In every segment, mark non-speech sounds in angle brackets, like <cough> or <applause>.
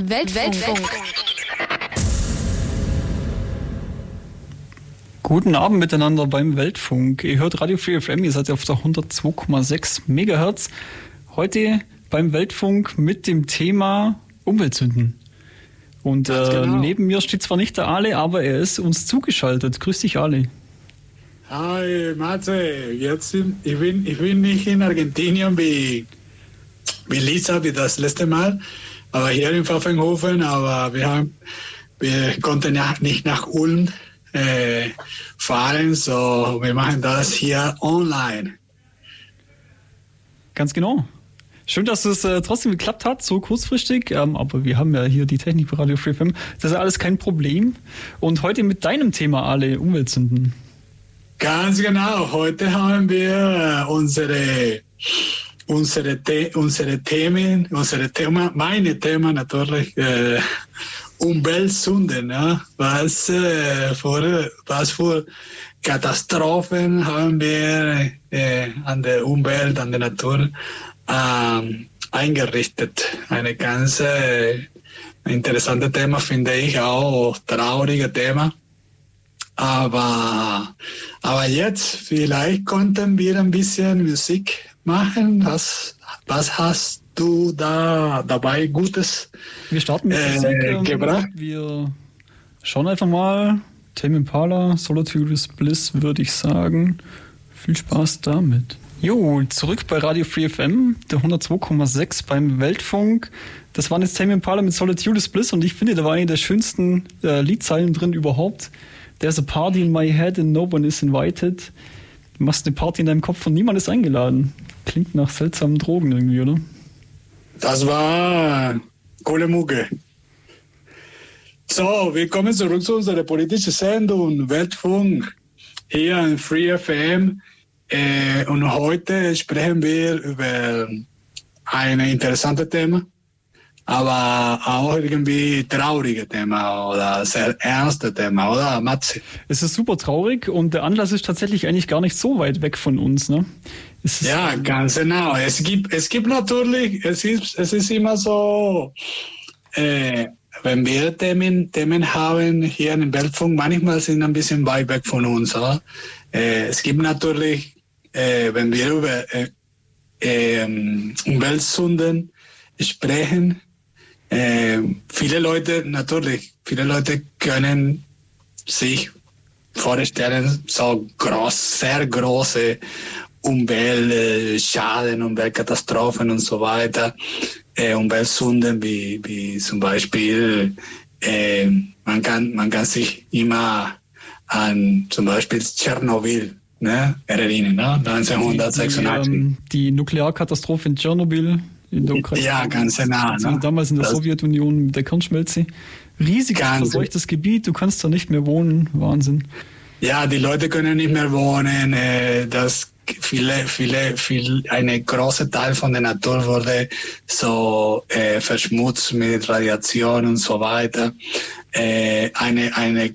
Weltfunk. Guten Abend miteinander beim Weltfunk. Ihr hört Radio Free FM, ihr seid auf der 102,6 Megahertz. Heute beim Weltfunk mit dem Thema Umweltsünden. Und äh, genau. neben mir steht zwar nicht der Ale, aber er ist uns zugeschaltet. Grüß dich, Ale. Hi, Matze. Jetzt, ich, bin, ich bin nicht in Argentinien wie, wie Lisa, wie das letzte Mal, aber hier in Pfaffenhofen. Aber wir, haben, wir konnten ja nicht nach Ulm äh, fahren, so wir machen das hier online. Ganz genau. Schön, dass es äh, trotzdem geklappt hat, so kurzfristig. Ähm, aber wir haben ja hier die Technik bei Radio Free FM. Das ist alles kein Problem. Und heute mit deinem Thema alle Umweltsünden. Ganz genau. Heute haben wir äh, unsere unsere, The unsere Themen, unsere Thema, meine Themen natürlich äh, Umweltsünden. Ja? Was, äh, für, was für Katastrophen haben wir äh, an der Umwelt, an der Natur ähm, eingerichtet. Eine ganz äh, interessante Thema finde ich auch, traurige Thema. Aber, aber jetzt vielleicht konnten wir ein bisschen Musik machen. Was, was hast du da dabei Gutes Wir starten mit äh, Musik, ähm, gebracht? Wir schauen einfach mal. Tame Impala, Solitude Bliss, würde ich sagen. Viel Spaß damit. Jo, zurück bei Radio Free FM, der 102,6 beim Weltfunk. Das waren jetzt Tame Impala mit Solitude Bliss und ich finde, da war eine der schönsten äh, Liedzeilen drin überhaupt. There's a party in my head and no one is invited. Du machst eine Party in deinem Kopf und niemand ist eingeladen. Klingt nach seltsamen Drogen irgendwie, oder? Das war coole Mucke. So, wir kommen zurück zu unserer politischen Sendung Weltfunk hier in Free FM. Äh, und heute sprechen wir über ein interessantes Thema, aber auch irgendwie traurige Thema oder sehr ernste Thema, oder Matze? Es ist super traurig und der Anlass ist tatsächlich eigentlich gar nicht so weit weg von uns, ne? Ja, ganz genau. Es gibt, es gibt natürlich, es ist, es ist immer so, äh, wenn wir Themen, Themen haben hier im Weltfunk, manchmal sind ein bisschen weit weg von uns. Oder? Äh, es gibt natürlich äh, wenn wir über äh, ähm, Umweltsünden sprechen, äh, viele Leute, natürlich, viele Leute können sich vorstellen, so groß, sehr große Umweltschaden, Umweltkatastrophen und so weiter, äh, Umweltsünden wie, wie zum Beispiel, äh, man, kann, man kann sich immer an zum Beispiel Tschernobyl ne, erinnern, ne? 1986. Die, ähm, die, Nuklearkatastrophe in Tschernobyl in der Ukraine. Ja, ganz genau. Ne? Damals in der das Sowjetunion mit der Kernschmelze. Riesiges verseuchtes Gebiet, du kannst da nicht mehr wohnen. Wahnsinn. Ja, die Leute können nicht mehr wohnen. Äh, das viele, viele, viel, eine große Teil von der Natur wurde so äh, verschmutzt mit Radiation und so weiter. Äh, eine, eine,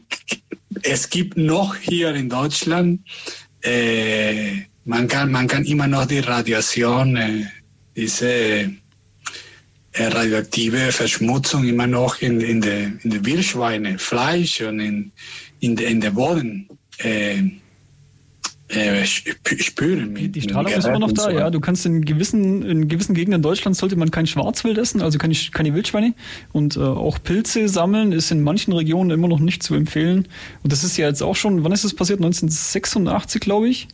es gibt noch hier in Deutschland äh, man, kann, man kann immer noch die Radiation, äh, diese äh, radioaktive Verschmutzung immer noch in, in der in de Wildschweine, Fleisch und in, in, de, in der Boden äh, äh, spüren. Mit, die Strahlung ist immer noch da, so. ja. Du kannst in gewissen, in gewissen Gegenden Deutschlands sollte man kein Schwarzwild essen, also keine, keine Wildschweine. Und äh, auch Pilze sammeln ist in manchen Regionen immer noch nicht zu empfehlen. Und das ist ja jetzt auch schon, wann ist das passiert? 1986, glaube ich.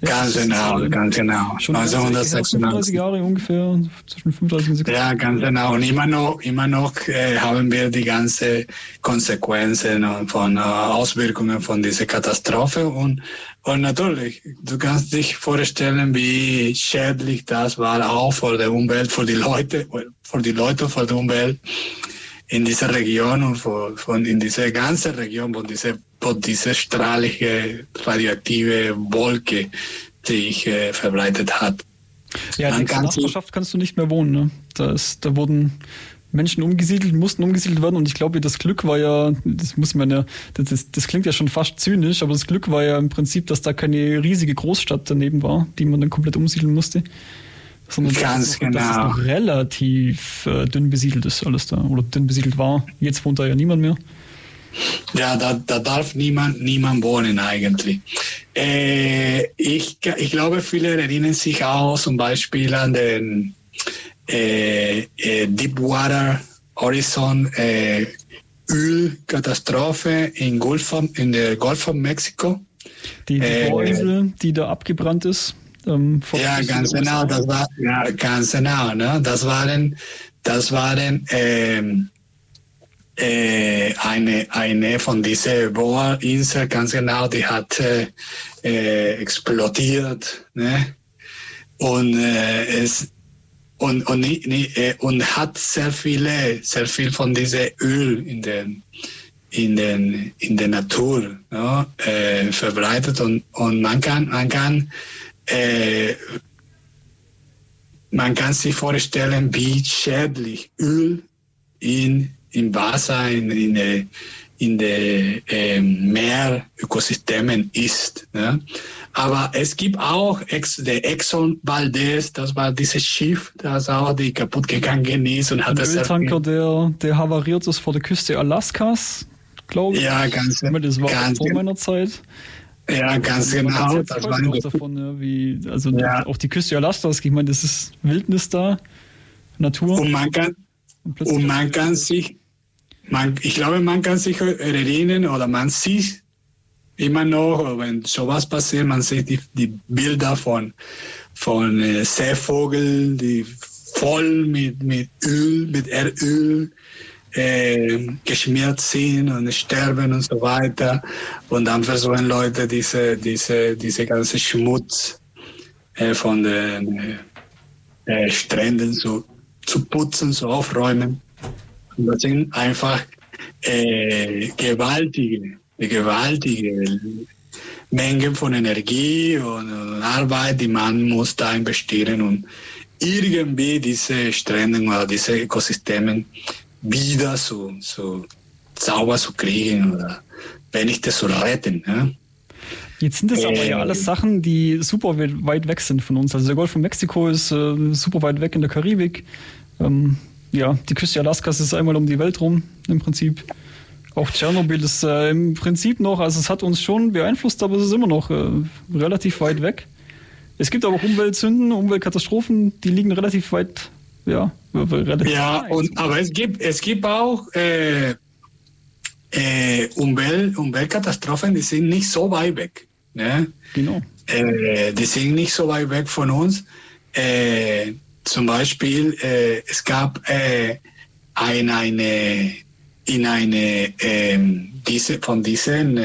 Ganz genau, ganz genau. Schon 1936 Jahre ungefähr, zwischen 35 und 60. Ja, ganz genau. Und immer noch, immer noch äh, haben wir die ganzen Konsequenzen von äh, Auswirkungen von dieser Katastrophe. Und, und natürlich, du kannst dich vorstellen, wie schädlich das war, auch für die Umwelt, für die Leute, für die Leute, für die Umwelt in dieser Region und von, von in dieser ganzen Region, wo diese, wo diese strahlige radioaktive Wolke sich äh, verbreitet hat. Ja, in der Nachbarschaft kannst du nicht mehr wohnen. Ne? Da, ist, da wurden Menschen umgesiedelt, mussten umgesiedelt werden und ich glaube, das Glück war ja, das muss man ja, das, das klingt ja schon fast zynisch, aber das Glück war ja im Prinzip, dass da keine riesige Großstadt daneben war, die man dann komplett umsiedeln musste. Sondern Ganz dass, genau. dass es noch relativ äh, dünn besiedelt ist alles da oder dünn besiedelt war. Jetzt wohnt da ja niemand mehr. Ja, da, da darf niemand, niemand wohnen eigentlich. Äh, ich, ich glaube, viele erinnern sich auch zum Beispiel an den äh, äh, Deepwater Horizon äh, Ölkatastrophe in, Golf in der Golf von Mexiko. Die, die Äh, Bohrinsel, die da abgebrannt ist. Ähm, Ja, ganz genau, das war, ja, ganz genau, ne? Das waren, das waren ähm, äh, eine, eine von diesen Bohrinseln, ganz genau, die hat äh, äh, explodiert, ne? Und äh, es und, und, äh, und hat sehr viele, sehr viel von diesem Öl in den in den in der Natur ne, äh, verbreitet und, und man kann man kann äh, man kann sich vorstellen, wie schädlich Öl in, im Wasser, in, in, der- in den ähm, Meerökosystemen ist. Ne? Aber es gibt auch Ex, der Exxon Valdez, das war dieses Schiff, das auch die kaputt gegangen ist und Ein hat das sehr Öltanker, der, der havariert ist vor der Küste Alaskas, glaube ich. Ja, ganz, Das war ganz, vor meiner Zeit. Ja, ganz Man genau. Das war noch davon, ja, wie, also Ja. auch die Küste Alaskas, ich meine, das ist Wildnis da, Natur. und man kann, Und Und man kann sich, man, ich glaube, man kann sich erinnern oder man sieht immer noch, wenn sowas passiert, man sieht die, die Bilder von, von äh, Seevögeln, die voll mit, mit Öl, mit Erdöl äh, geschmiert sind und sterben und so weiter. Und dann versuchen Leute diese, diese, diese ganze Schmutz äh, von den äh, äh, Stränden zu, zu putzen, zu aufräumen. Und das sind einfach äh, gewaltige, gewaltige Mengen von Energie und, und Arbeit, die man muss da investieren, um irgendwie diese Strände oder diese Ökosysteme wieder so, so sauber zu kriegen oder wenigstens zu retten. Ne? Jetzt sind das aber ja Ähm. alles Sachen, die super we- weit weg sind von uns. Also der Golf von Mexiko ist äh, super weit weg in der Karibik. Ähm, ja, die Küste Alaskas ist einmal um die Welt rum im Prinzip. Auch Tschernobyl ist äh, im Prinzip noch, also es hat uns schon beeinflusst, aber es ist immer noch äh, relativ weit weg. Es gibt aber auch Umweltsünden, Umweltkatastrophen, die liegen relativ weit, ja, Ja, und, aber es gibt, es gibt auch äh, äh, Umwelt, Umweltkatastrophen, die sind nicht so weit weg. Ne? Genau. Äh, die sind nicht so weit weg von uns. Äh, zum Beispiel, äh, es gab äh, ein, eine, in eine, ähm, diese, von diesen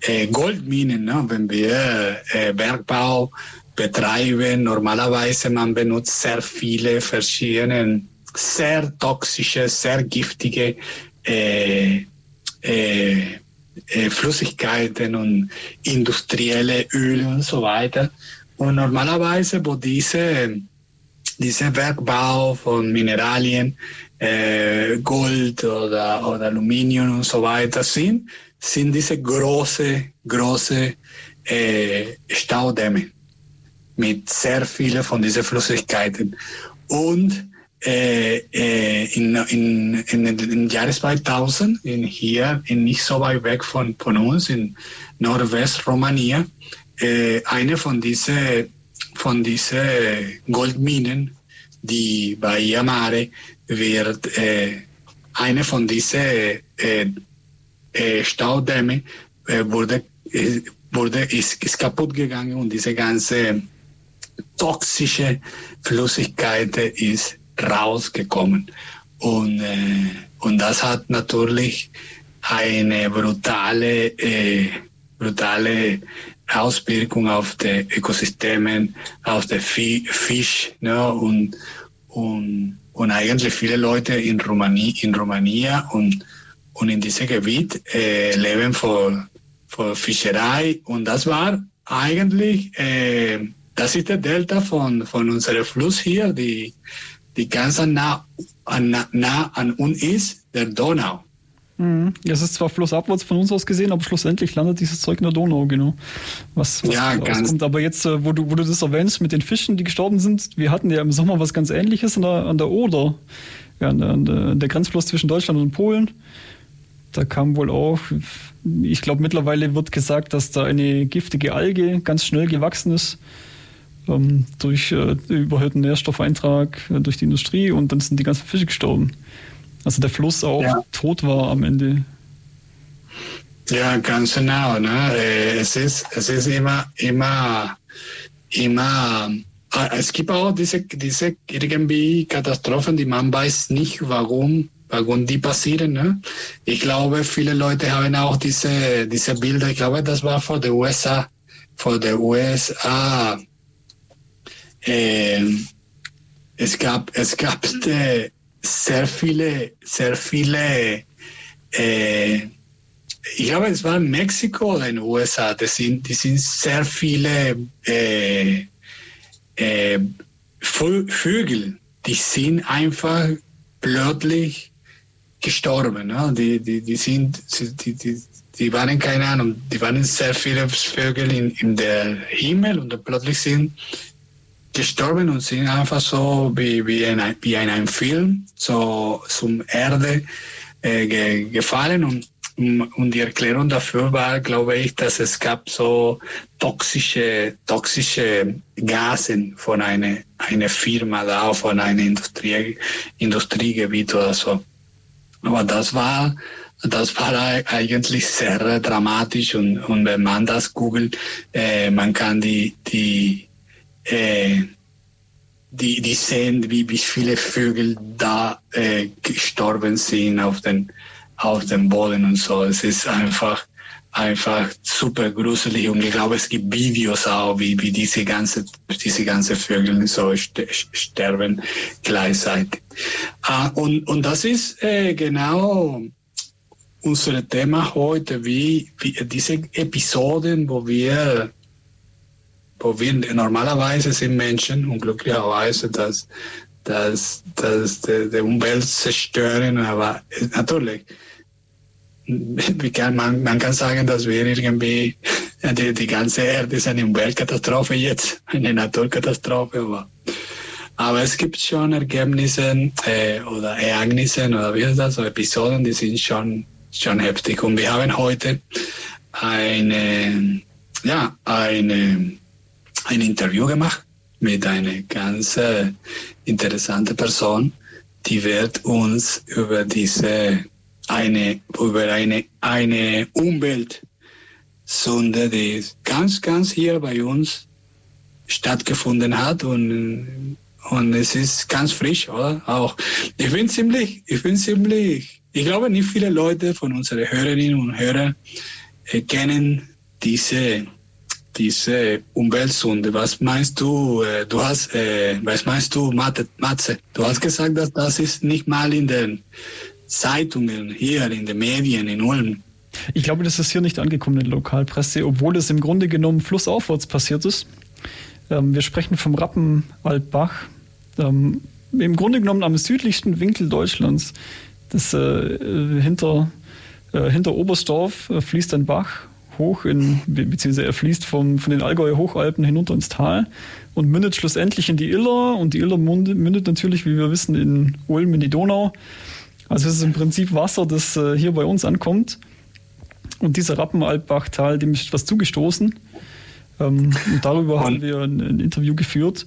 äh, Goldminen, ne? wenn wir Bergbau betreiben, normalerweise man benutzt sehr viele verschiedene, sehr toxische, sehr giftige äh, äh, äh, Flüssigkeiten und industrielle Öle und so weiter. Und normalerweise, wo diese, dieser Bergbau von Mineralien, äh, Gold oder, oder Aluminium und so weiter sind, sind diese große, große äh, Staudämme mit sehr vielen von diesen Flüssigkeiten. Und äh, äh, in, in, in, den Jahren 2000, in hier, in nicht so weit weg von, von uns, in Nordwestromania, äh, eine von diesen von diese Goldminen, die Bahia Mare, wird äh, eine von diesen äh, äh, Staudämme äh, wurde, wurde ist, ist kaputt gegangen und diese ganze toxische Flüssigkeit ist rausgekommen. Und, äh, und das hat natürlich eine brutale, äh, brutale Auswirkung auf die Ökosystemen, auf den Fi- Fisch ne? und, und, und eigentlich viele Leute in Rumänien, in Rumänien und, und in diesem Gebiet äh, leben von, von Fischerei und das war eigentlich, äh, das ist der Delta von, von unserem Fluss hier, die, die ganz nah, an, nah an uns ist, der Donau. Mhm. Es ist zwar flussabwärts von uns aus gesehen, aber schlussendlich landet dieses Zeug in der Donau, genau. Was, was ja, ganz rauskommt. Aber jetzt, äh, wo du, wo du das erwähnst mit den Fischen, die gestorben sind, wir hatten ja im Sommer was ganz ähnliches an der, an der Oder, ja, an der, an der Grenzfluss zwischen Deutschland und Polen. Da kam wohl auch, ich glaube mittlerweile wird gesagt, dass da eine giftige Alge ganz schnell gewachsen ist ähm, durch äh, überhöhten Nährstoffeintrag äh, durch die Industrie und dann sind die ganzen Fische gestorben. Also der Fluss auch ja. tot war am Ende. Ja, ganz genau. Ne? Äh, es, ist, es ist immer, immer, immer, äh, es gibt auch diese, diese irgendwie Katastrophen, die man weiß nicht, warum, warum die passieren. Ne? Ich glaube, viele Leute haben auch diese, diese Bilder, ich glaube, das war vor der USA, vor der USA. Äh, es gab, es gab die, sehr viele, sehr viele, äh, ich glaube, es war in Mexiko oder in den USA, das sind, die sind sehr viele äh, äh, Vögel, die sind einfach plötzlich gestorben. Ne? Die, die, die sind, die, die, die waren keine Ahnung, die waren sehr viele Vögel in, in der Himmel und plötzlich sind gestorben und sind einfach so wie, wie, in, wie in einem Film so zum Erde äh, ge, gefallen und und die Erklärung dafür war, glaube ich, dass es gab so toxische, toxische Gasen von einer, einer Firma da, von einem Industrie, Industriegebiet oder so. Aber das war, das war eigentlich sehr dramatisch und, und wenn man das googelt, äh, man kann die, die, äh, die, die sehen, wie, wie viele Vögel da äh, gestorben sind auf den, auf dem Boden und so. Es ist einfach, einfach super gruselig und ich glaube, es gibt Videos auch, wie, wie diese ganze, diese ganze Vögel so sterben gleichzeitig. Ah, und, und das ist äh, genau unser Thema heute, wie, wie diese Episoden, wo wir wo wir normalerweise sind Menschen unglücklicherweise, dass, dass, dass die, die Umwelt zerstören, aber natürlich, kann man, man kann sagen, dass wir irgendwie, die, die ganze Erde ist eine Umweltkatastrophe jetzt, eine Naturkatastrophe, aber, aber es gibt schon Ergebnisse äh, oder Ereignisse oder wie heißt das, so Episoden, die sind schon, schon heftig. Und wir haben heute eine, ja, eine ein Interview gemacht mit einer ganz äh, interessanten Person, die wird uns über diese eine über eine eine Umweltsünde, die ganz ganz hier bei uns stattgefunden hat und und es ist ganz frisch, oder? Auch ich bin ziemlich, ich bin ziemlich, ich glaube nicht viele Leute von unseren Hörerinnen und Hörern äh, kennen diese diese Umweltsünde. Was meinst du? Äh, du hast, äh, was meinst du, Matze? Du hast gesagt, dass das ist nicht mal in den Zeitungen hier, in den Medien in Ulm. Ich glaube, das ist hier nicht angekommen in der Lokalpresse, obwohl es im Grunde genommen flussaufwärts passiert ist. Ähm, wir sprechen vom Rappenwaldbach. Ähm, Im Grunde genommen am südlichsten Winkel Deutschlands. Das äh, hinter, äh, hinter Oberstdorf äh, fließt ein Bach hoch in, beziehungsweise er fließt vom, von den Allgäuer Hochalpen hinunter ins Tal und mündet schlussendlich in die Iller und die Iller mündet natürlich, wie wir wissen, in Ulm in die Donau. Also es ist im Prinzip Wasser, das äh, hier bei uns ankommt. Und dieser Rappenalpbachtal, dem ist etwas zugestoßen. Ähm, und darüber und haben wir ein, ein Interview geführt.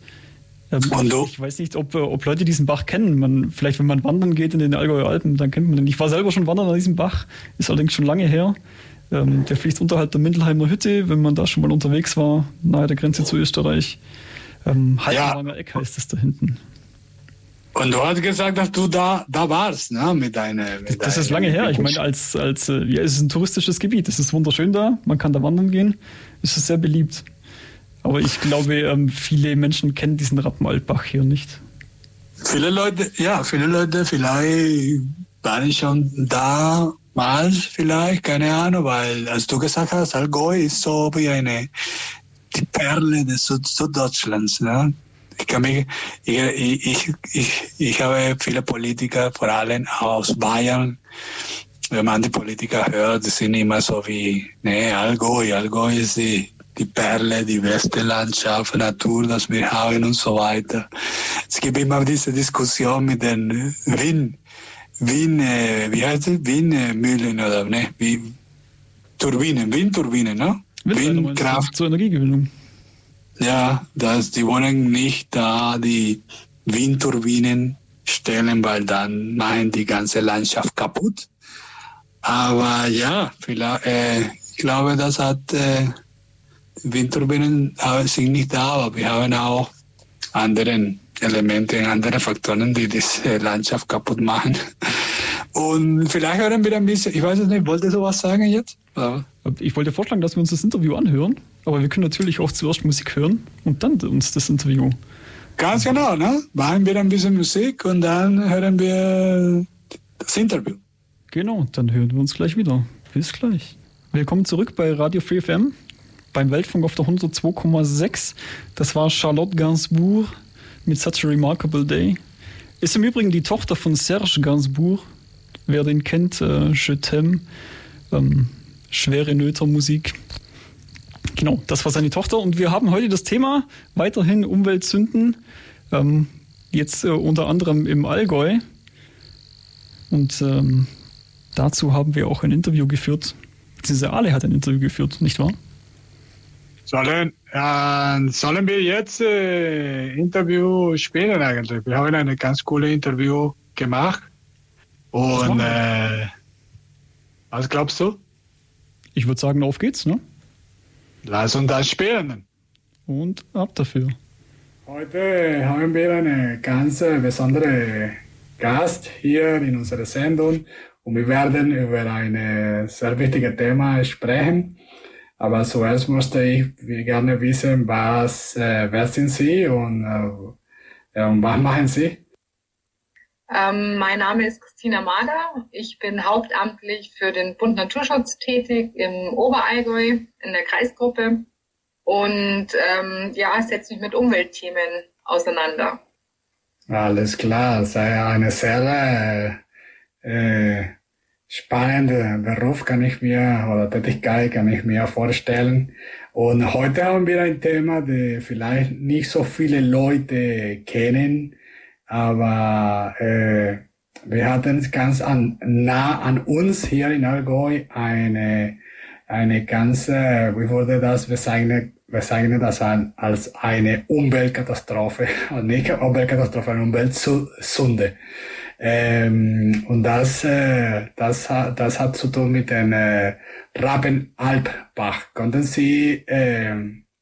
Ähm, ich weiß nicht, ob, ob Leute diesen Bach kennen. Man, vielleicht, wenn man wandern geht in den Allgäuer Alpen, dann kennt man den. Ich war selber schon wandern an diesem Bach, ist allerdings schon lange her. Ähm, der fließt unterhalb der Mindelheimer Hütte, wenn man da schon mal unterwegs war, nahe der Grenze zu Österreich. Ähm, Haltenwanger ja. Eck heißt es da hinten. Und du hast gesagt, dass du da, da warst, ne, mit deiner. Mit das ist lange her. Ich meine, als, als, äh, ja, es ist ein touristisches Gebiet. Es ist wunderschön da. Man kann da wandern gehen. Es ist sehr beliebt. Aber ich glaube, ähm, viele Menschen kennen diesen Rappenaltbach hier nicht. Viele Leute, ja, viele Leute vielleicht waren schon da mal vielleicht, keine Ahnung, weil, als du gesagt hast, Allgäu ist so wie eine, die Perle des Süddeutschlands. Ne? Ich, kann mich, ich, ich, ich, ich habe viele Politiker, vor allem aus Bayern, wenn man die Politiker hört, die sind immer so wie, nee, Allgäu, Allgäu ist die, die Perle, die beste Landschaft, Natur, das wir haben und so weiter. Es gibt immer diese Diskussion mit den Wien, Wien, äh, wie heißt es? Windmühlen oder ne? Wie, Turbinen, Windturbinen, ne? Windkraft. Zur Energiegewinnung. Ja, dass die wollen nicht da die Windturbinen stellen, weil dann machen die ganze Landschaft kaputt. Aber ja, vielleicht, äh, ich glaube, das hat äh, Windturbinen sind nicht da, aber wir haben auch andere Elemente, andere Faktoren, die diese Landschaft kaputt machen. Und vielleicht hören wir ein bisschen, ich weiß es nicht, wollte du was sagen jetzt? Ich wollte vorschlagen, dass wir uns das Interview anhören, aber wir können natürlich auch zuerst Musik hören und dann uns das Interview. Ganz genau, ne? Machen wir ein bisschen Musik und dann hören wir das Interview. Genau, dann hören wir uns gleich wieder. Bis gleich. Willkommen zurück bei Radio Free FM beim Weltfunk auf der 102,6. Das war Charlotte Gainsbourg mit Such a Remarkable Day. Ist im Übrigen die Tochter von Serge Gainsbourg. Wer den kennt, äh, Je t'aime. Ähm, schwere Nöter-Musik. Genau, das war seine Tochter. Und wir haben heute das Thema weiterhin Umweltsünden. Ähm, jetzt äh, unter anderem im Allgäu. Und ähm, dazu haben wir auch ein Interview geführt. Beziehungsweise Ale hat ein Interview geführt, nicht wahr? Sollen, äh, sollen wir jetzt äh, Interview spielen eigentlich? Wir haben ein ganz cooles Interview gemacht. Und äh, was glaubst du? Ich würde sagen, auf geht's, ne? Lass uns das spielen. Und ab dafür. Heute haben wir einen ganz besonderen Gast hier in unserer Sendung und wir werden über ein sehr wichtiges Thema sprechen. Aber zuerst möchte ich gerne wissen, was, äh, wer sind Sie und, äh, und was machen Sie? Ähm, mein Name ist Christina Mader. Ich bin hauptamtlich für den Bund Naturschutz tätig im Oberallgäu in der Kreisgruppe und ähm, ja, setze mich mit Umweltthemen auseinander. Alles klar, sei eine sehr äh, spannende Beruf kann ich mir oder Tätigkeit kann ich mir vorstellen. Und heute haben wir ein Thema, das vielleicht nicht so viele Leute kennen aber äh, wir hatten ganz an, nah an uns hier in Allgäu eine, eine ganze, wie wurde das bezeichnet, bezeichnet das als eine Umweltkatastrophe, <laughs> nicht Umweltkatastrophe, eine Umweltsünde. Ähm, und das, äh, das, das hat zu tun mit dem äh, Rappenalpbach. Konnten Sie äh,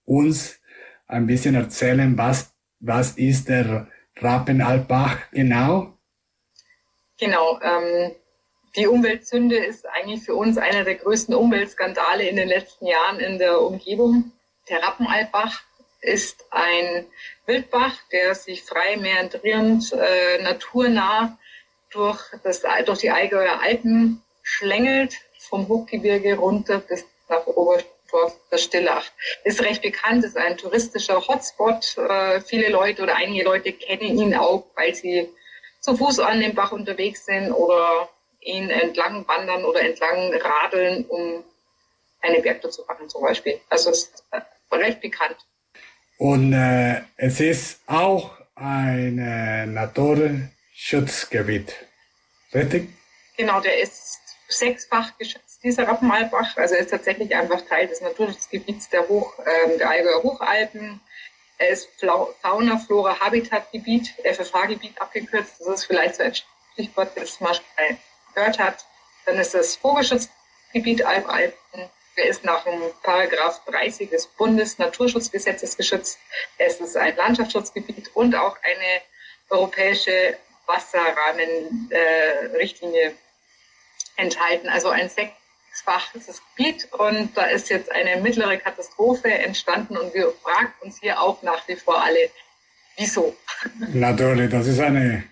uns ein bisschen erzählen, was, was ist der Rappenalbach genau? Genau. Ähm, die Umweltsünde ist eigentlich für uns einer der größten Umweltskandale in den letzten Jahren in der Umgebung. Der Rappenalbach ist ein Wildbach, der sich frei meandrierend, äh, naturnah durch, das, durch die Allgäuer Alpen schlängelt, vom Hochgebirge runter bis nach Oberst Dorf der Stillach. Ist recht bekannt, ist ein touristischer Hotspot. Äh, viele Leute oder einige Leute kennen ihn auch, weil sie zu Fuß an dem Bach unterwegs sind oder ihn entlang wandern oder entlang radeln, um eine Bergtour zu machen zum Beispiel. Also ist äh, recht bekannt. Und äh, es ist auch ein äh, Naturschutzgebiet, richtig? Genau, der ist sechsfach geschützt dieser Rappenalbach. Also er ist tatsächlich einfach Teil des Naturschutzgebiets der, Hoch, äh, der Allgäuer Hochalpen. Er ist Fauna, Flora, Habitatgebiet, FFH-Gebiet abgekürzt. Das ist vielleicht so ein Stichwort, das man mal gehört hat. Dann ist das Vogelschutzgebiet Alpen. Er ist nach dem Paragraph 30 des Bundesnaturschutzgesetzes geschützt. Es ist ein Landschaftsschutzgebiet und auch eine europäische Wasserrahmenrichtlinie äh, enthalten. Also ein sechsfaches Gebiet und da ist jetzt eine mittlere Katastrophe entstanden und wir fragen uns hier auch nach wie vor alle, wieso? <laughs> Natürlich, das ist eine,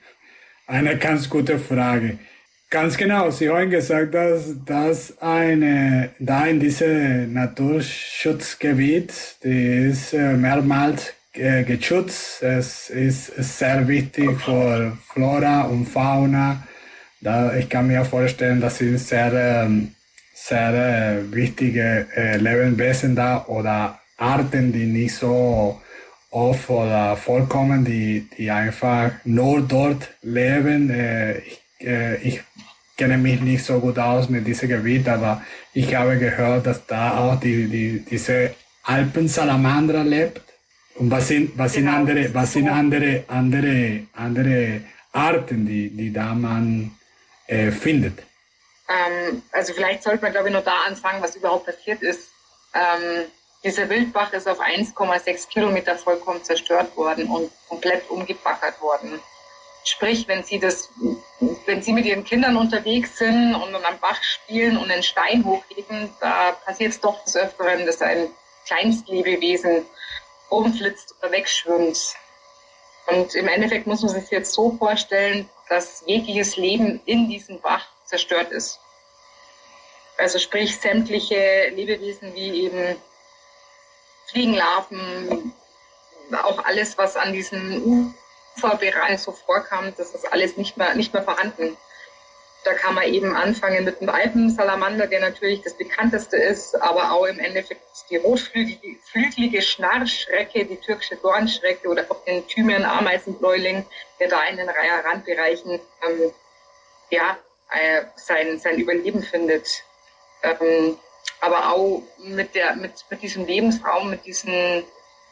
eine ganz gute Frage. Ganz genau, Sie haben gesagt, dass, dass eine, da in diesem Naturschutzgebiet, die ist äh, mehrmals geschützt. Es ist sehr wichtig für Flora und Fauna da, ich kann mir vorstellen, das sind sehr, ähm, sehr äh, wichtige äh, Lebewesen da oder Arten, die nicht so oft oder vorkommen, die, die einfach nur dort leben. Äh, ich, äh, ich kenne mich nicht so gut aus mit diesem Gebiet, aber ich habe gehört, dass da auch die, die, diese Alpensalamandra lebt. Und was sind, was sind genau. andere, was sind andere, andere, andere Arten, die, die da man äh, findet? Ähm, also vielleicht sollte man, glaube ich, nur da anfangen, was überhaupt passiert ist. Ähm, dieser Wildbach ist auf 1,6 Kilometer vollkommen zerstört worden und komplett umgebackert worden. Sprich, wenn Sie das, wenn Sie mit Ihren Kindern unterwegs sind und am Bach spielen und einen Stein hochheben, da passiert es doch des Öfteren, dass ein Kleinstlebewesen umflitzt oder wegschwimmt. Und im Endeffekt muss man sich jetzt so vorstellen, dass jegliches Leben in diesem Bach zerstört ist. Also sprich sämtliche Lebewesen wie eben Fliegenlarven, auch alles, was an diesem Uferbereich so vorkam, das ist alles nicht mehr, nicht mehr vorhanden. Da kann man eben anfangen mit dem Alpensalamander, der natürlich das bekannteste ist, aber auch im Endeffekt die rotflügelige Schnarrschrecke, die türkische Dornschrecke oder auch den Thymian-Ameisenbläuling, der da in den Randbereichen ähm, ja, äh, sein, sein Überleben findet. Ähm, aber auch mit, der, mit, mit diesem Lebensraum, mit diesen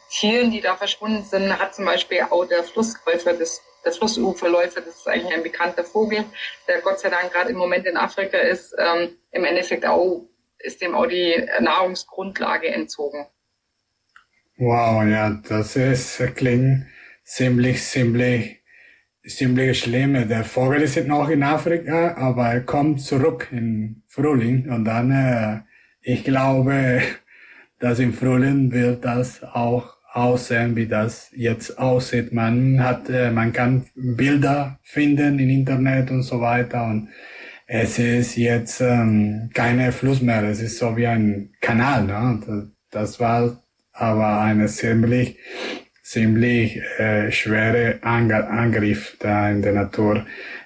Tieren, die da verschwunden sind, hat zum Beispiel auch der Flussläufer, das, der Flussuferläufer, das ist eigentlich ein bekannter Vogel, der Gott sei Dank gerade im Moment in Afrika ist, ähm, im Endeffekt auch, ist dem auch die Nahrungsgrundlage entzogen. Wow, ja, das ist, klingt ziemlich, ziemlich, ziemlich schlimm. Der Vogel ist noch in Afrika, aber er kommt zurück im Frühling und dann, äh, ich glaube, <laughs> dass im Frühling wird das auch aussehen, wie das jetzt aussieht. Man hat, äh, man kann Bilder finden im Internet und so weiter und es ist jetzt ähm, keine Fluss mehr. Es ist so wie ein Kanal. Ne? Das war aber eine ziemlich, ziemlich äh, schwere Angriff da in der Natur.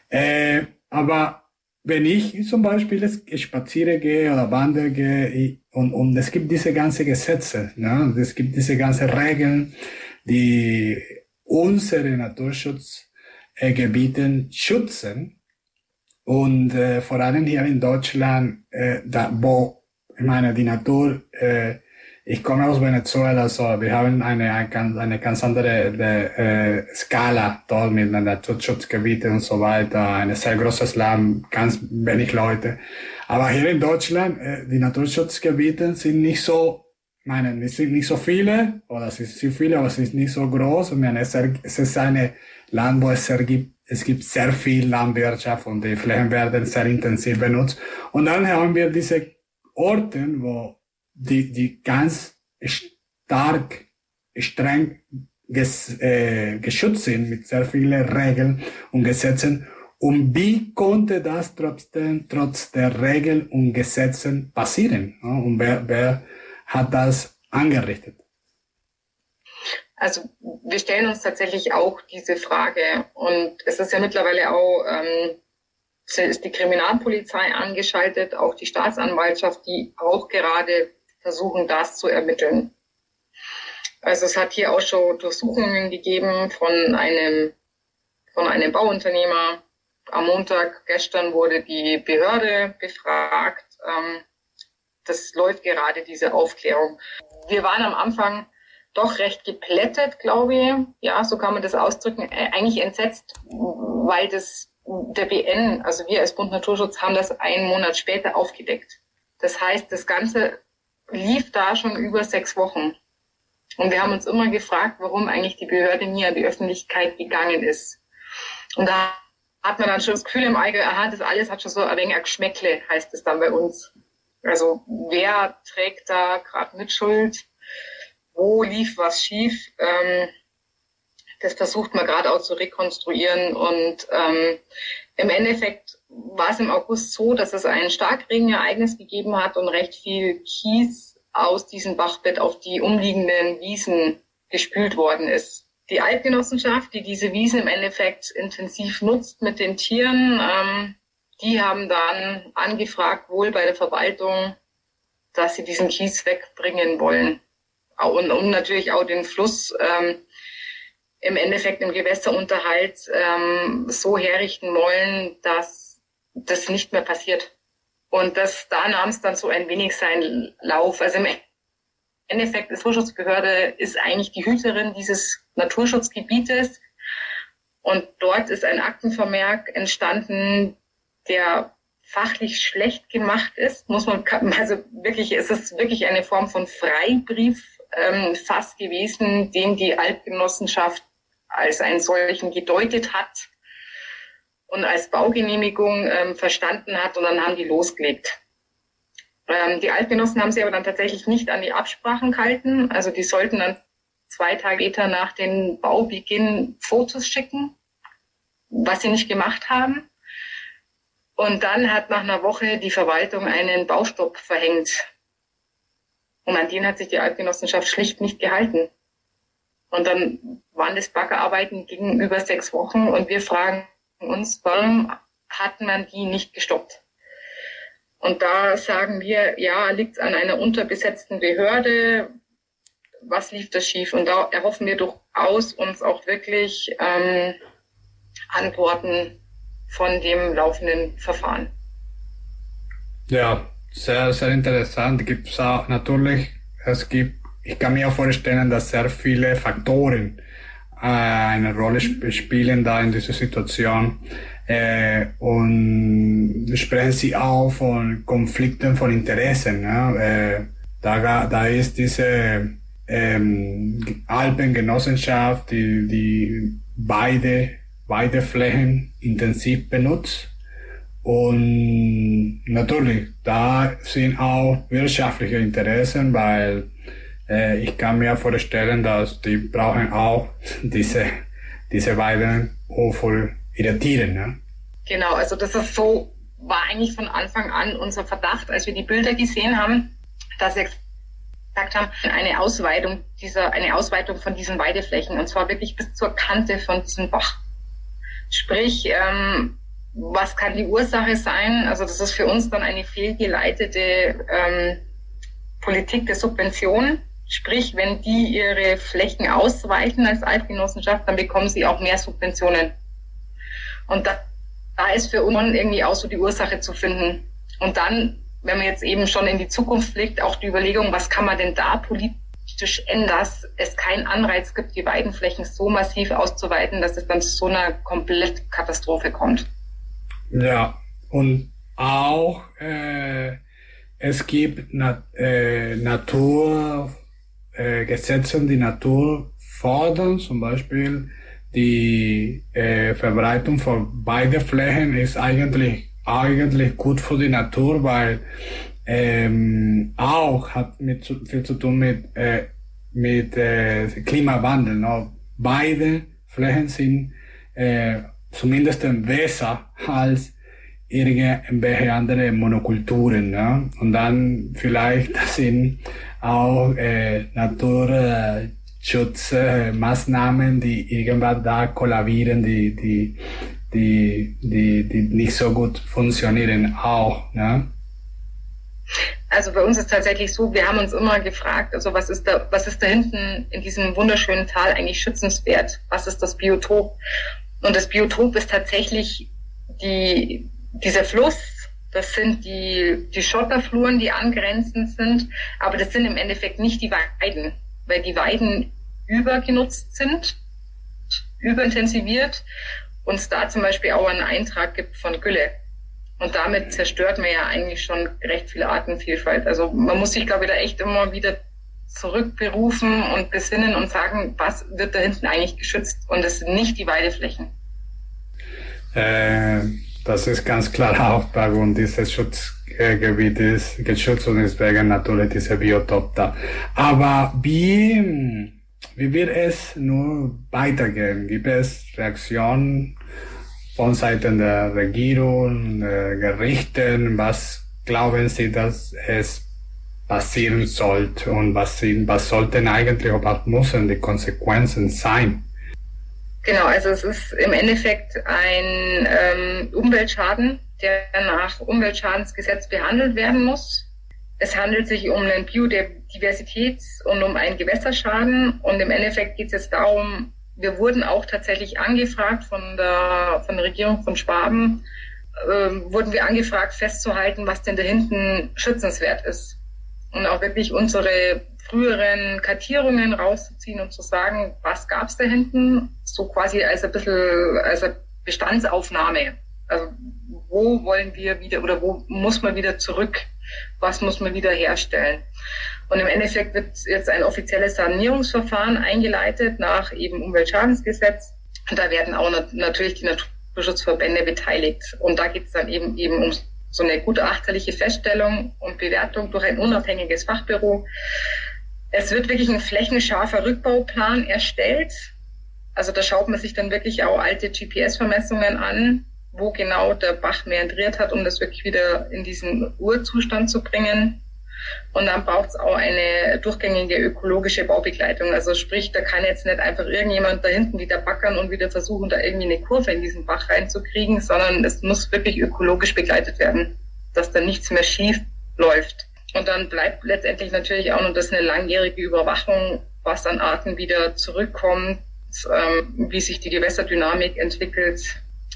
Äh, aber wenn ich zum Beispiel spaziere gehe oder wandere gehe und, und es gibt diese ganzen Gesetze, ne? es gibt diese ganzen Regeln, die unsere Naturschutzgebiete schützen und äh, vor allem hier in Deutschland, äh, da, wo ich meine die Natur äh, ich komme aus Venezuela, so wir haben eine, eine ganz andere äh, Skala dort mit Naturschutzgebieten und so weiter, ein sehr großes Land, ganz wenig Leute. Aber hier in Deutschland, äh, die Naturschutzgebiete sind nicht so, meine, es sind nicht so viele, oder es sind viele, aber es ist nicht so groß. Ich meine, es, ist ein Land, wo es, gibt, es gibt sehr viel Landwirtschaft und die Flächen werden sehr intensiv benutzt. Und dann haben wir diese Orten, wo die, die ganz stark, streng ges, äh, geschützt sind mit sehr vielen Regeln und Gesetzen. Und wie konnte das trotzdem, trotz der Regeln und Gesetzen passieren? Und wer, wer hat das angerichtet? Also wir stellen uns tatsächlich auch diese Frage und es ist ja mittlerweile auch ähm, ist die Kriminalpolizei angeschaltet, auch die Staatsanwaltschaft, die auch gerade versuchen, das zu ermitteln. Also es hat hier auch schon Durchsuchungen gegeben von einem, von einem Bauunternehmer. Am Montag gestern wurde die Behörde befragt. Ähm, das läuft gerade, diese Aufklärung. Wir waren am Anfang doch recht geplättet, glaube ich. Ja, so kann man das ausdrücken. Eigentlich entsetzt, weil das der BN, also wir als Bund Naturschutz, haben das einen Monat später aufgedeckt. Das heißt, das Ganze lief da schon über sechs Wochen. Und wir haben uns immer gefragt, warum eigentlich die Behörde nie an die Öffentlichkeit gegangen ist. Und da hat man dann schon das Gefühl im Eigel, aha, das alles hat schon so ein wenig ein Geschmäckle, heißt es dann bei uns. Also wer trägt da gerade mit Schuld? Wo lief was schief? Ähm, das versucht man gerade auch zu rekonstruieren. Und ähm, im Endeffekt war es im August so, dass es ein Starkregenereignis gegeben hat und recht viel Kies aus diesem Bachbett auf die umliegenden Wiesen gespült worden ist. Die Altgenossenschaft, die diese Wiesen im Endeffekt intensiv nutzt mit den Tieren, ähm, die haben dann angefragt, wohl bei der Verwaltung, dass sie diesen Kies wegbringen wollen. Und, und natürlich auch den Fluss ähm, im Endeffekt im Gewässerunterhalt ähm, so herrichten wollen, dass das nicht mehr passiert. Und das, da nahm es dann so ein wenig seinen Lauf. Also im Endeffekt, die Naturschutzbehörde ist eigentlich die Hüterin dieses Naturschutzgebietes. Und dort ist ein Aktenvermerk entstanden, der fachlich schlecht gemacht ist, muss man, also wirklich, es ist wirklich eine Form von Freibrief ähm, fast gewesen, den die Altgenossenschaft als einen solchen gedeutet hat und als Baugenehmigung ähm, verstanden hat und dann haben die losgelegt. Ähm, die Altgenossen haben sie aber dann tatsächlich nicht an die Absprachen gehalten. Also die sollten dann zwei Tage später nach dem Baubeginn Fotos schicken, was sie nicht gemacht haben. Und dann hat nach einer Woche die Verwaltung einen Baustopp verhängt. Und an den hat sich die Altgenossenschaft schlicht nicht gehalten. Und dann waren das Baggerarbeiten gegenüber sechs Wochen und wir fragen uns, warum hat man die nicht gestoppt? Und da sagen wir, ja, liegt es an einer unterbesetzten Behörde? Was lief da schief? Und da erhoffen wir durchaus uns auch wirklich ähm, Antworten von dem laufenden Verfahren. Ja, sehr, sehr interessant. Gibt es auch natürlich, es gibt, ich kann mir vorstellen, dass sehr viele Faktoren eine Rolle sp spielen da in dieser Situation. Äh, und sprechen Sie auch von Konflikten von Interessen. Ja? Äh, da, da ist diese ähm, Alpengenossenschaft, die, die beide Weideflächen intensiv benutzt. Und natürlich, da sind auch wirtschaftliche Interessen, weil äh, ich kann mir vorstellen, dass die brauchen auch diese, diese Weiden auch voll irritieren. Ne? Genau, also das ist so, war eigentlich von Anfang an unser Verdacht, als wir die Bilder gesehen haben, dass wir gesagt haben, eine Ausweitung dieser, eine Ausweitung von diesen Weideflächen und zwar wirklich bis zur Kante von diesem Bach. Sprich, ähm, was kann die Ursache sein? Also das ist für uns dann eine fehlgeleitete ähm, Politik der Subvention. Sprich, wenn die ihre Flächen ausweiten als Altgenossenschaft, dann bekommen sie auch mehr Subventionen. Und da, da ist für uns irgendwie auch so die Ursache zu finden. Und dann, wenn man jetzt eben schon in die Zukunft blickt, auch die Überlegung, was kann man denn da politisch politisch dass es keinen Anreiz gibt, die Weidenflächen so massiv auszuweiten, dass es dann zu so einer Komplettkatastrophe kommt. Ja, und auch äh, es gibt Na äh, Naturgesetze, äh, die Natur fordern, zum Beispiel die äh, Verbreitung von Weideflächen ist eigentlich eigentlich gut für die Natur, weil ähm, auch hat mit, viel zu tun mit, äh, mit äh, Klimawandel. No? Beide Flächen sind äh, zumindest besser als irgendwelche andere Monokulturen. Ne? Und dann vielleicht <laughs> sind auch äh, Naturschutzmaßnahmen, die irgendwann da kollabieren, die, die, die, die, die nicht so gut funktionieren auch. Ne? Also bei uns ist tatsächlich so, wir haben uns immer gefragt, also was ist da, was ist da hinten in diesem wunderschönen Tal eigentlich schützenswert? Was ist das Biotop? Und das Biotop ist tatsächlich die, dieser Fluss, das sind die, die Schotterfluren, die angrenzend sind, aber das sind im Endeffekt nicht die Weiden, weil die Weiden übergenutzt sind, überintensiviert und es da zum Beispiel auch einen Eintrag gibt von Gülle. Und damit zerstört man ja eigentlich schon recht viel Artenvielfalt. Also man muss sich, glaube ich, da echt immer wieder zurückberufen und besinnen und sagen, was wird da hinten eigentlich geschützt? Und es sind nicht die Weideflächen. Äh, das ist ganz klar auch bei uns dieses Schutzgebiet ist geschützt und deswegen natürlich dieser Biotop da. Aber wie, wie wird es nur weitergehen? Gibt es Reaktionen von Seiten der Regierung, äh, Gerichten, was glauben Sie, dass es passieren sollte und was, sind, was sollten eigentlich was müssen die Konsequenzen sein? Genau, also es ist im Endeffekt ein ähm, Umweltschaden, der nach Umweltschadensgesetz behandelt werden muss. Es handelt sich um einen Biodiversitäts- und um einen Gewässerschaden. Und im Endeffekt geht es jetzt darum, wir wurden auch tatsächlich angefragt von der, von der Regierung von Schwaben, äh, wurden wir angefragt festzuhalten, was denn da hinten schützenswert ist. Und auch wirklich unsere früheren Kartierungen rauszuziehen und zu sagen, was gab es da hinten, so quasi als ein bisschen als eine Bestandsaufnahme. Also wo wollen wir wieder oder wo muss man wieder zurück, was muss man wieder herstellen. Und im Endeffekt wird jetzt ein offizielles Sanierungsverfahren eingeleitet nach eben Umweltschadensgesetz. Und da werden auch natürlich die Naturschutzverbände beteiligt. Und da geht es dann eben eben um so eine gutachterliche Feststellung und Bewertung durch ein unabhängiges Fachbüro es wird wirklich ein flächenscharfer Rückbauplan erstellt. Also da schaut man sich dann wirklich auch alte GPS-Vermessungen an, wo genau der Bach meandriert hat, um das wirklich wieder in diesen Urzustand zu bringen. Und dann braucht es auch eine durchgängige ökologische Baubegleitung. Also sprich, da kann jetzt nicht einfach irgendjemand da hinten wieder backern und wieder versuchen, da irgendwie eine Kurve in diesen Bach reinzukriegen, sondern es muss wirklich ökologisch begleitet werden, dass da nichts mehr schief läuft. Und dann bleibt letztendlich natürlich auch noch das eine langjährige Überwachung, was an Arten wieder zurückkommt, ähm, wie sich die Gewässerdynamik entwickelt.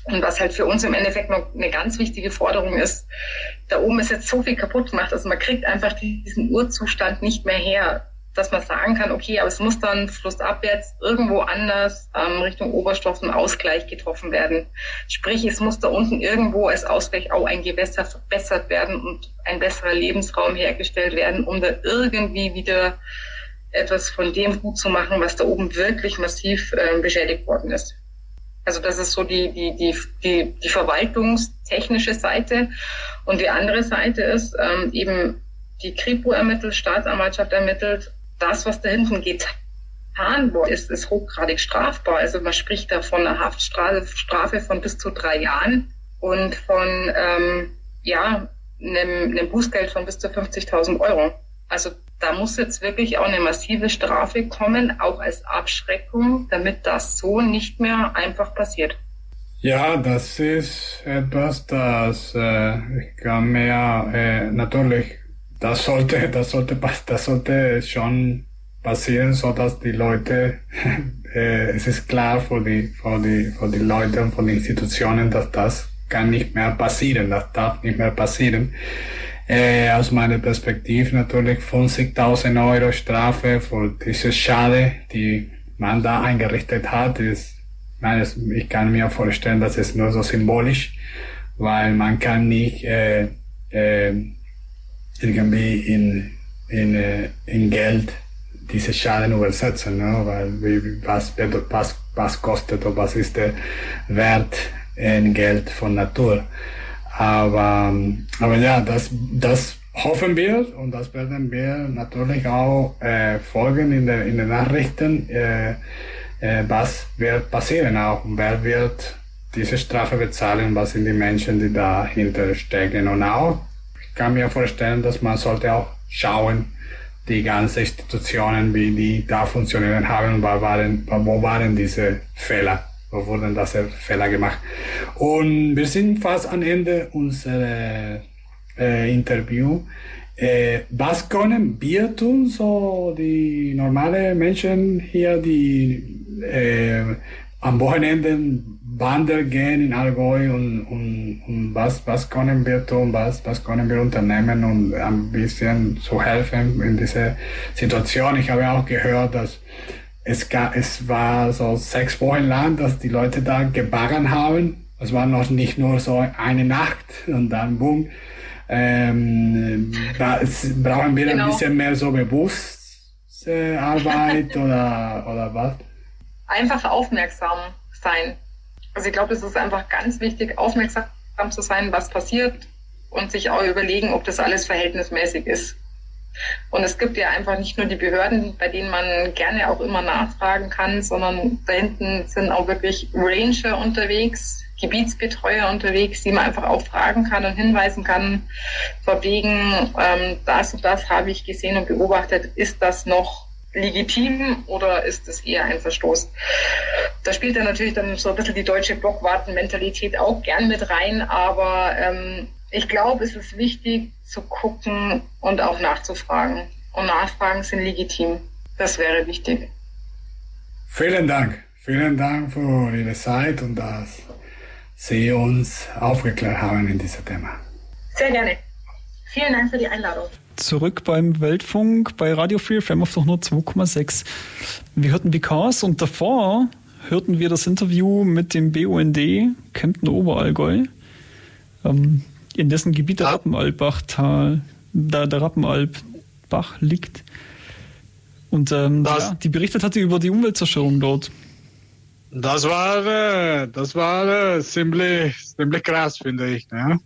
Und was halt für uns im Endeffekt noch eine ganz wichtige Forderung ist, da oben ist jetzt so viel kaputt gemacht, also man kriegt einfach diesen Urzustand nicht mehr her dass man sagen kann, okay, aber es muss dann flussabwärts irgendwo anders ähm, Richtung Oberstoffen Ausgleich getroffen werden. Sprich, es muss da unten irgendwo als Ausgleich auch ein Gewässer verbessert werden und ein besserer Lebensraum hergestellt werden, um da irgendwie wieder etwas von dem gut zu machen, was da oben wirklich massiv äh, beschädigt worden ist. Also das ist so die, die, die, die, die verwaltungstechnische Seite. Und die andere Seite ist ähm, eben die Kripo ermittelt, Staatsanwaltschaft ermittelt das, was da hinten getan worden ist, ist hochgradig strafbar. Also man spricht da von einer Haftstrafe von bis zu drei Jahren und von ähm, ja, einem, einem Bußgeld von bis zu 50.000 Euro. Also da muss jetzt wirklich auch eine massive Strafe kommen, auch als Abschreckung, damit das so nicht mehr einfach passiert. Ja, das ist etwas, das äh, ich kann mir äh, natürlich das sollte, das sollte, das sollte schon passieren, so dass die Leute, <laughs> äh, es ist klar für die, für die, für die Leute und für die Institutionen, dass das kann nicht mehr passieren, das darf nicht mehr passieren. Äh, aus meiner Perspektive natürlich 50.000 Euro Strafe für diese Schade, die man da eingerichtet hat, ist, nein, ich kann mir vorstellen, das ist nur so symbolisch, weil man kann nicht äh, äh, irgendwie in, in, in Geld diese Schaden übersetzen, ne? weil wie, was, was, was kostet oder was ist der Wert in Geld von Natur. Aber, aber ja, das, das hoffen wir und das werden wir natürlich auch äh, folgen in, der, in den Nachrichten, äh, äh, was wird passieren auch und wer wird diese Strafe bezahlen, was sind die Menschen, die dahinter stecken und auch kann mir vorstellen, dass man sollte auch schauen, die ganzen Institutionen, wie die da funktionieren haben wo waren, wo waren diese Fehler, wo wurden diese Fehler gemacht. Und wir sind fast am Ende unserer äh, Interview. Äh, was können wir tun, so die normalen Menschen hier, die äh, am Wochenende wandern gehen in Allgäu und, und, und was, was können wir tun, was, was können wir unternehmen, um ein bisschen zu helfen in dieser Situation. Ich habe auch gehört, dass es, gab, es war so sechs Wochen lang, dass die Leute da gebaggert haben. Es war noch nicht nur so eine Nacht und dann boom. Ähm, da brauchen wir genau. ein bisschen mehr so Bewusstarbeit <laughs> oder, oder was? einfach aufmerksam sein. Also ich glaube, es ist einfach ganz wichtig, aufmerksam zu sein, was passiert und sich auch überlegen, ob das alles verhältnismäßig ist. Und es gibt ja einfach nicht nur die Behörden, bei denen man gerne auch immer nachfragen kann, sondern da hinten sind auch wirklich Ranger unterwegs, Gebietsbetreuer unterwegs, die man einfach auch fragen kann und hinweisen kann, vor wegen, ähm, das und das habe ich gesehen und beobachtet, ist das noch legitim oder ist es eher ein Verstoß? Da spielt dann natürlich dann so ein bisschen die deutsche Blockwartenmentalität auch gern mit rein, aber ähm, ich glaube, es ist wichtig zu gucken und auch nachzufragen. Und Nachfragen sind legitim. Das wäre wichtig. Vielen Dank. Vielen Dank für Ihre Zeit und dass Sie uns aufgeklärt haben in diesem Thema. Sehr gerne. Vielen Dank für die Einladung. Zurück beim Weltfunk bei Radio Free FM auf doch nur 2,6. Wir hörten BKs und davor hörten wir das Interview mit dem BUND Kempten Oberallgäu, ähm, in dessen Gebiet der ah. Rappenalbachtal, da der Rappenalbbach liegt. Und ähm, ja, die berichtet hatte über die Umweltzerstörung dort. Das war, äh, das war äh, ziemlich, ziemlich krass, finde ich. Ne?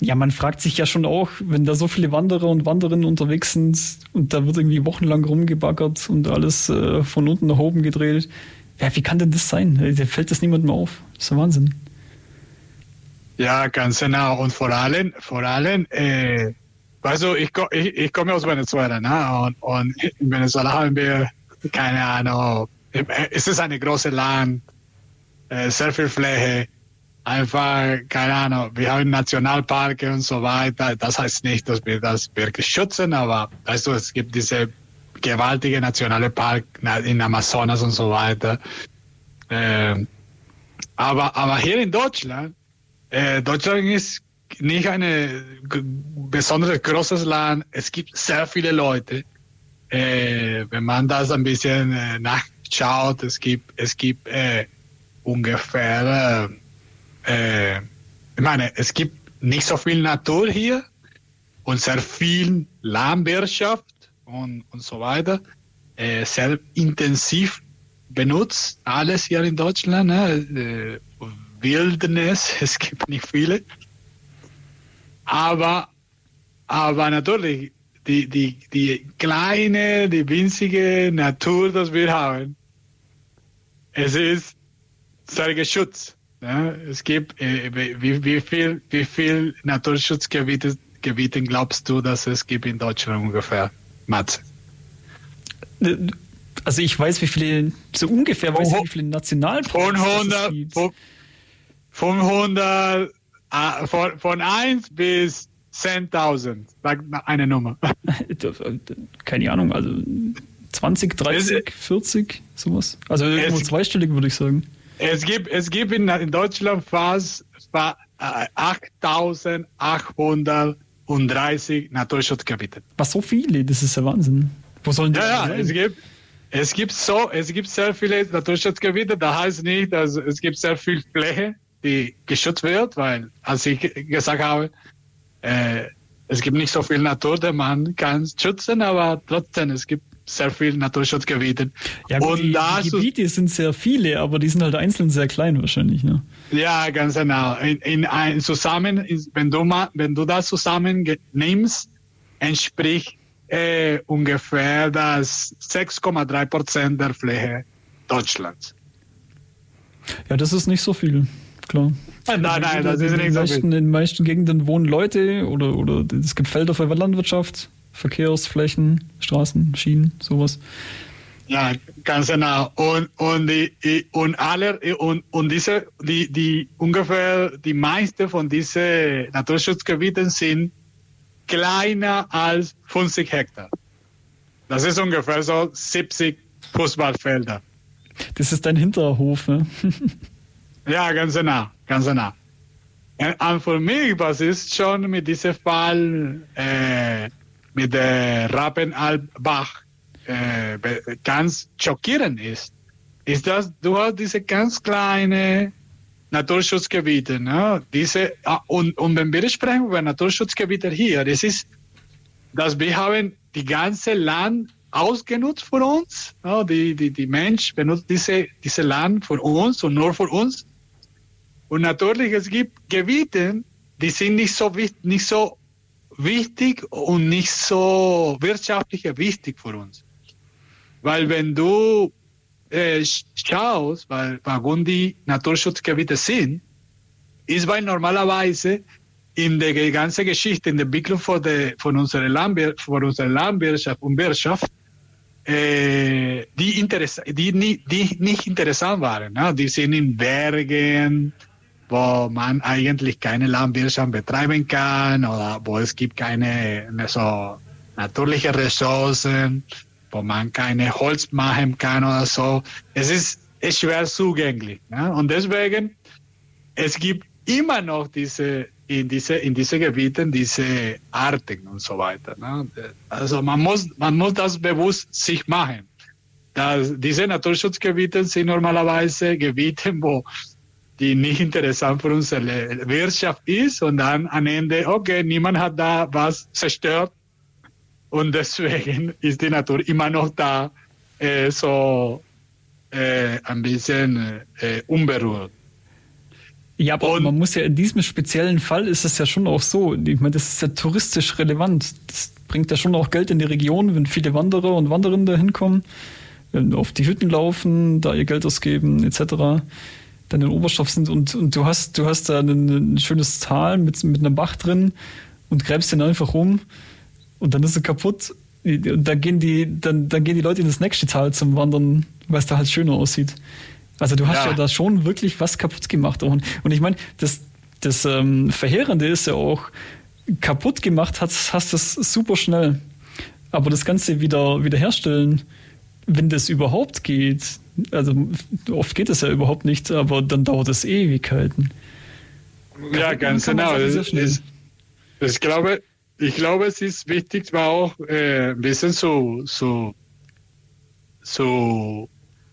Ja, man fragt sich ja schon auch, wenn da so viele Wanderer und Wanderinnen unterwegs sind und da wird irgendwie wochenlang rumgebaggert und alles äh, von unten nach oben gedreht. Ja, wie kann denn das sein? Da fällt das niemandem auf. Das ist der Wahnsinn. Ja, ganz genau. Und vor allem, vor allem, äh, weißt ich, ich, ich komme aus Venezuela, ne? Und, und in Venezuela haben wir, keine Ahnung, es ist eine große Land, äh, sehr viel Fläche, einfach, keine Ahnung, wir haben Nationalparke und so weiter. Das heißt nicht, dass wir das wirklich schützen, aber weißt du, es gibt diese gewaltige nationale Park in Amazonas und so weiter. Äh, aber, aber hier in Deutschland, äh, Deutschland ist nicht ein besonders großes Land. Es gibt sehr viele Leute. Äh, wenn man das ein bisschen äh, nach schaut, es gibt, es gibt äh, ungefähr, äh, ich meine, es gibt nicht so viel Natur hier und sehr viel Landwirtschaft und, und so weiter, äh, sehr intensiv benutzt, alles hier in Deutschland, ne? Äh, Wildnis, <laughs> es gibt nicht viele. Aber, aber natürlich, die, die, die kleine, die winzige Natur, das wir haben, es ist sehr geschützt. Ja? Es gibt, äh, wie, wie, viel, wie viel Naturschutzgebiete Gebieten glaubst du, dass es gibt in Deutschland ungefähr, Matze? Also ich weiß, wie viele, so ungefähr weiß ich, wie viele Nationalparks es gibt. Von, von 100, äh, von, von 1 bis 10.000, sag eine Nummer. <laughs> Keine Ahnung, also 20, 30, 40, sowas. Also irgendwo zweistellig würde ich sagen. Es gibt, es gibt in, in Deutschland fast, fast 8.830 Naturschutzgebiete. Was so viele? Das ist ja Wahnsinn. Wo sollen die ja, ja, es gibt, es gibt so, es gibt sehr viele Naturschutzgebiete. Das heißt nicht, dass es gibt sehr viel Fläche, die geschützt wird, weil, als ich gesagt habe, äh, es gibt nicht so viel Natur, die man kann schützen, aber trotzdem, es gibt sehr viele Naturschutzgebiete. Ja, gut, und die, die Gebiete sind sehr viele, aber die sind halt einzeln sehr klein wahrscheinlich. Ne? Ja, ganz genau. In, in zusammen, wenn du mal, wenn du das zusammen nimmst, entspricht äh, ungefähr das 6,3 Prozent der Fläche Deutschlands. Ja, das ist nicht so viel klar. Nein, nein, das ist nicht so meisten, In den meisten Gegenden wohnen Leute oder, oder es gibt Felder für Landwirtschaft, Verkehrsflächen, Straßen, Schienen, sowas. Ja, ganz genau. Und, und, die, und alle, und, und diese, die, die, ungefähr die meisten von diesen Naturschutzgebieten sind kleiner als 50 Hektar. Das ist ungefähr so 70 Fußballfelder. Das ist dein Hinterhof, ne? <laughs> Ja, ganz genau, ganz genau. Und für mich, was ist schon mit diesem Fall äh, mit der Rappenalbach äh, ganz schockierend ist, ist, dass du hast diese ganz kleine Naturschutzgebiete, ne? diese, ah, und, und wenn wir sprechen über Naturschutzgebiete hier, das ist, dass wir haben die ganze Land ausgenutzt für uns, ne? die, die, die Mensch benutzt diese, diese Land für uns und nur für uns und natürlich, es gibt Gebiete, die sind nicht so, nicht so wichtig und nicht so wirtschaftlich wichtig für uns. Weil wenn du äh, schaust, weil, warum die Naturschutzgebiete sind, ist weil normalerweise in der ganzen Geschichte, in der Entwicklung von, der, von, unserer Landwir von unserer Landwirtschaft und Wirtschaft, äh, die, die, die, nicht interessant waren. Ne? Die sind in Bergen, wo man eigentlich keine Landwirtschaft betreiben kann oder wo es gibt keine so natürliche Ressourcen, wo man keine Holz machen kann oder so. Es ist, schwer zugänglich. Ne? Und deswegen, es gibt immer noch diese in diese in diese Gebieten diese Arten und so weiter. Ne? Also man muss man muss das bewusst sich machen. Dass diese Naturschutzgebiete sind normalerweise Gebiete, wo die nicht interessant für unsere Wirtschaft ist und dann am Ende, okay, niemand hat da was zerstört und deswegen <laughs> ist die Natur immer noch da, äh, so äh, ein bisschen äh, unberührt. Ja, aber und man muss ja in diesem speziellen Fall ist es ja schon auch so. Ich meine, das ist ja touristisch relevant. Das bringt ja schon auch Geld in die Region, wenn viele Wanderer und Wanderinnen da hinkommen, auf die Hütten laufen, da ihr Geld ausgeben, etc. In Oberstoff sind und, und du hast, du hast da ein, ein schönes Tal mit, mit einem Bach drin und gräbst den einfach um und dann ist er kaputt. Und dann gehen die, dann, dann gehen die Leute in das nächste Tal zum Wandern, weil es da halt schöner aussieht. Also du hast ja, ja da schon wirklich was kaputt gemacht. Und, und ich meine, das, das ähm, Verheerende ist ja auch, kaputt gemacht hast, hast das super schnell. Aber das Ganze wieder wiederherstellen, wenn das überhaupt geht, also oft geht es ja überhaupt nicht, aber dann dauert es Ewigkeiten. Ja, ganz genau. Ich, ich, glaube, ich glaube, es ist wichtig, auch äh, ein bisschen so, so, so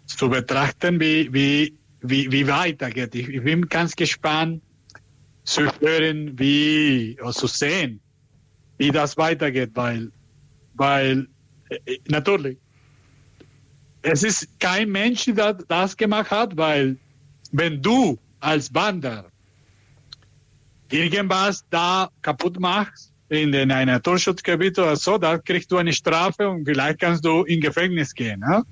zu betrachten, wie, wie, wie, wie weitergeht. Ich, ich bin ganz gespannt zu hören, wie, oder zu sehen, wie das weitergeht, weil, weil äh, natürlich, es ist kein Mensch, der das gemacht hat, weil wenn du als Wanderer irgendwas da kaputt machst, in einem Naturschutzgebiet oder so, da kriegst du eine Strafe und vielleicht kannst du in Gefängnis gehen. Ne?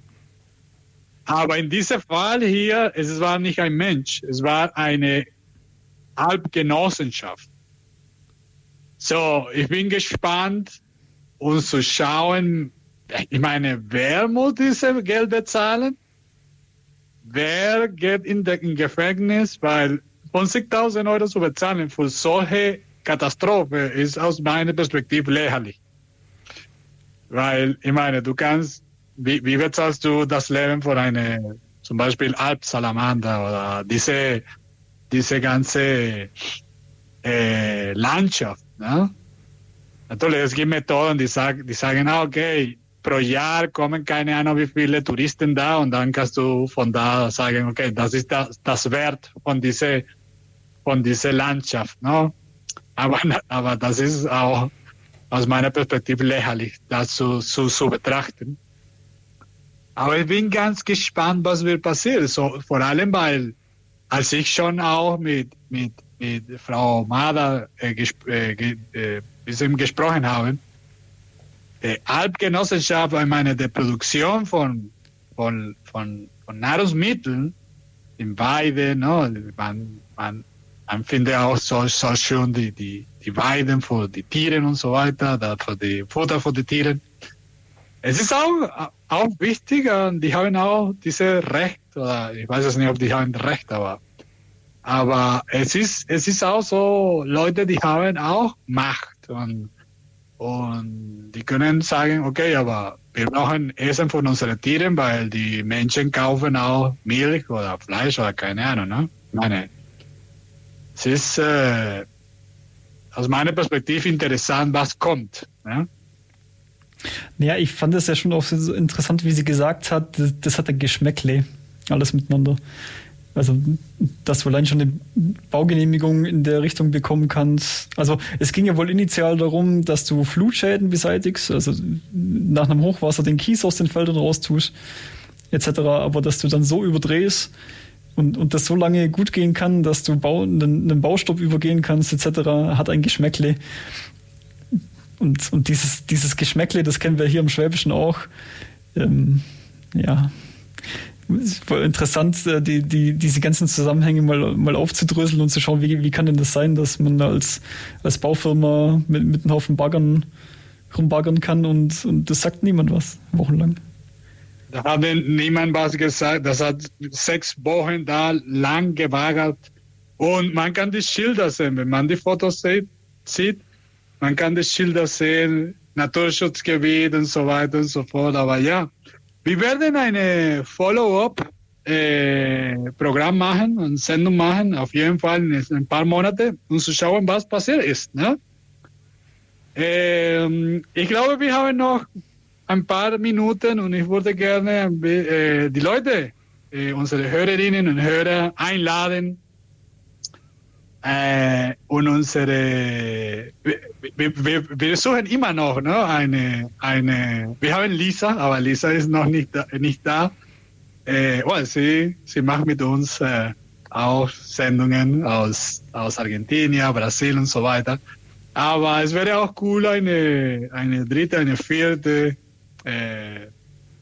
Aber in diesem Fall hier, es war nicht ein Mensch, es war eine Halbgenossenschaft. So, ich bin gespannt, um zu schauen, ich meine, wer muss diese Geld bezahlen? Wer geht in, der, in Gefängnis? Weil 50.000 Euro zu bezahlen für solche Katastrophe ist aus meiner Perspektive lächerlich. Weil, ich meine, du kannst wie, wie bezahlst du das Leben von einer, zum Beispiel Alpsalamander oder diese, diese ganze äh, Landschaft? Ne? Natürlich, es gibt Methoden, die, sag, die sagen, ah, okay, pro Jahr kommen keine Ahnung wie viele Touristen da und dann kannst du von da sagen, okay, das ist das, das Wert von dieser von dieser Landschaft. Ne? Aber, <laughs> aber das ist auch aus meiner Perspektive lächerlich, das zu, zu, zu betrachten. Aber ich bin ganz gespannt, was wird passieren. So, vor allem, weil als ich schon auch mit, mit, mit Frau Mada äh, gesp äh, äh, gesprochen habe, die Alpgenossenschaft, ich meine, die Produktion von, von, von, von Nahrungsmitteln in Weide, no, man, man, man findet auch so, so schön die, die, die Weiden für die Tiere und so weiter, da für die Futter für die Tiere. Es ist auch, auch wichtig, die haben auch diese Recht, oder ich weiß es nicht, ob die haben Recht, aber, aber es ist, es ist auch so, Leute, die haben auch Macht und, und die können sagen, okay, aber wir brauchen Essen von unseren Tieren, weil die Menschen kaufen auch Milch oder Fleisch oder keine Ahnung, ne? Meine, es ist äh, aus meiner Perspektive interessant, was kommt. Ne? Naja, ich fand es ja schon auch so interessant, wie sie gesagt hat, das, das hat ein Geschmäckle, alles miteinander. Also, dass du allein schon eine Baugenehmigung in der Richtung bekommen kannst. Also, es ging ja wohl initial darum, dass du Flutschäden beseitigst, also nach einem Hochwasser den Kies aus den Feldern raustust, etc. Aber dass du dann so überdrehst und, und das so lange gut gehen kann, dass du Bau, einen, einen Baustopp übergehen kannst, etc., hat ein Geschmäckle. Und, und dieses, dieses Geschmäckle, das kennen wir hier im Schwäbischen auch. Ähm, ja, voll interessant, äh, die, die, diese ganzen Zusammenhänge mal, mal aufzudröseln und zu schauen, wie, wie kann denn das sein, dass man als, als Baufirma mit, mit einem Haufen Baggern rumbaggern kann und, und das sagt niemand was, wochenlang. da hat niemand was gesagt. Das hat sechs Wochen da lang gewagert. Und man kann die Schilder sehen, wenn man die Fotos sieht, sieht man kann die Schilder sehen, Naturschutzgebiet und so weiter und so fort. Aber ja, wir werden eine Follow-up-Programm äh, machen und Sendung machen, auf jeden Fall in ein paar Monate, um zu schauen, was passiert ist. Ne? Ähm, ich glaube, wir haben noch ein paar Minuten und ich würde gerne äh, die Leute, äh, unsere Hörerinnen und Hörer einladen äh, und unsere, wir, wir, wir, suchen immer noch ne, eine, eine, wir haben Lisa, aber Lisa ist noch nicht da. Nicht da. Äh, well, sie, sie macht mit uns äh, auch Sendungen aus, aus Argentinien, Brasil und so weiter. Aber es wäre auch cool, eine, eine dritte, eine vierte äh,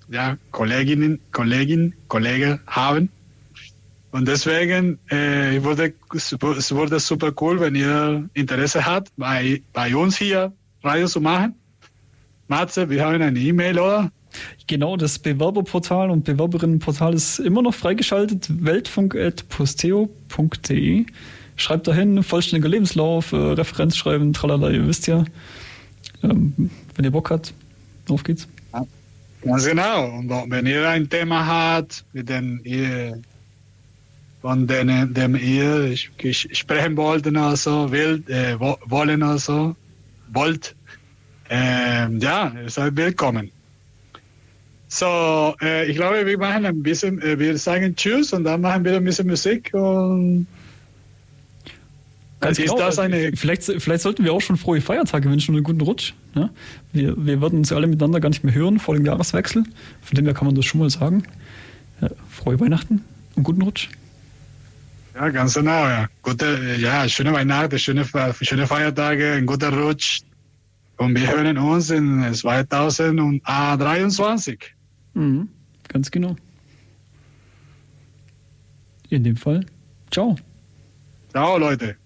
ja, Kolleginnen, Kollegin, Kollege haben. Und deswegen äh, ich würde, es wurde super cool, wenn ihr Interesse habt, bei, bei uns hier Radio zu machen. Matze, wir haben eine E-Mail, oder? Genau, das Bewerberportal und Bewerberinnenportal ist immer noch freigeschaltet. Weltfunk.posteo.de. Schreibt dahin, vollständiger Lebenslauf, äh, Referenz schreiben, tralala, ihr wisst ja. Ähm, wenn ihr Bock habt, auf geht's. Ganz genau. Und wenn ihr ein Thema habt, mit dem ihr von denen, dem ihr sprechen wollten oder so, will, äh, wollen oder so, wollt, äh, ja, ihr seid willkommen. So, äh, ich glaube, wir machen ein bisschen, äh, wir sagen Tschüss und dann machen wir ein bisschen Musik und Ganz genau. eine vielleicht, vielleicht sollten wir auch schon frohe Feiertage wünschen und einen guten Rutsch. Ne? Wir, wir werden uns alle miteinander gar nicht mehr hören vor dem Jahreswechsel. Von dem her kann man das schon mal sagen. Ja, frohe Weihnachten und guten Rutsch. Ja, ganz genau. Ja. Gute, ja, schöne Weihnachten, schöne, schöne Feiertage, ein guter Rutsch. Und wir hören uns in 2023. Mhm, ganz genau. In dem Fall, ciao. Ciao, Leute.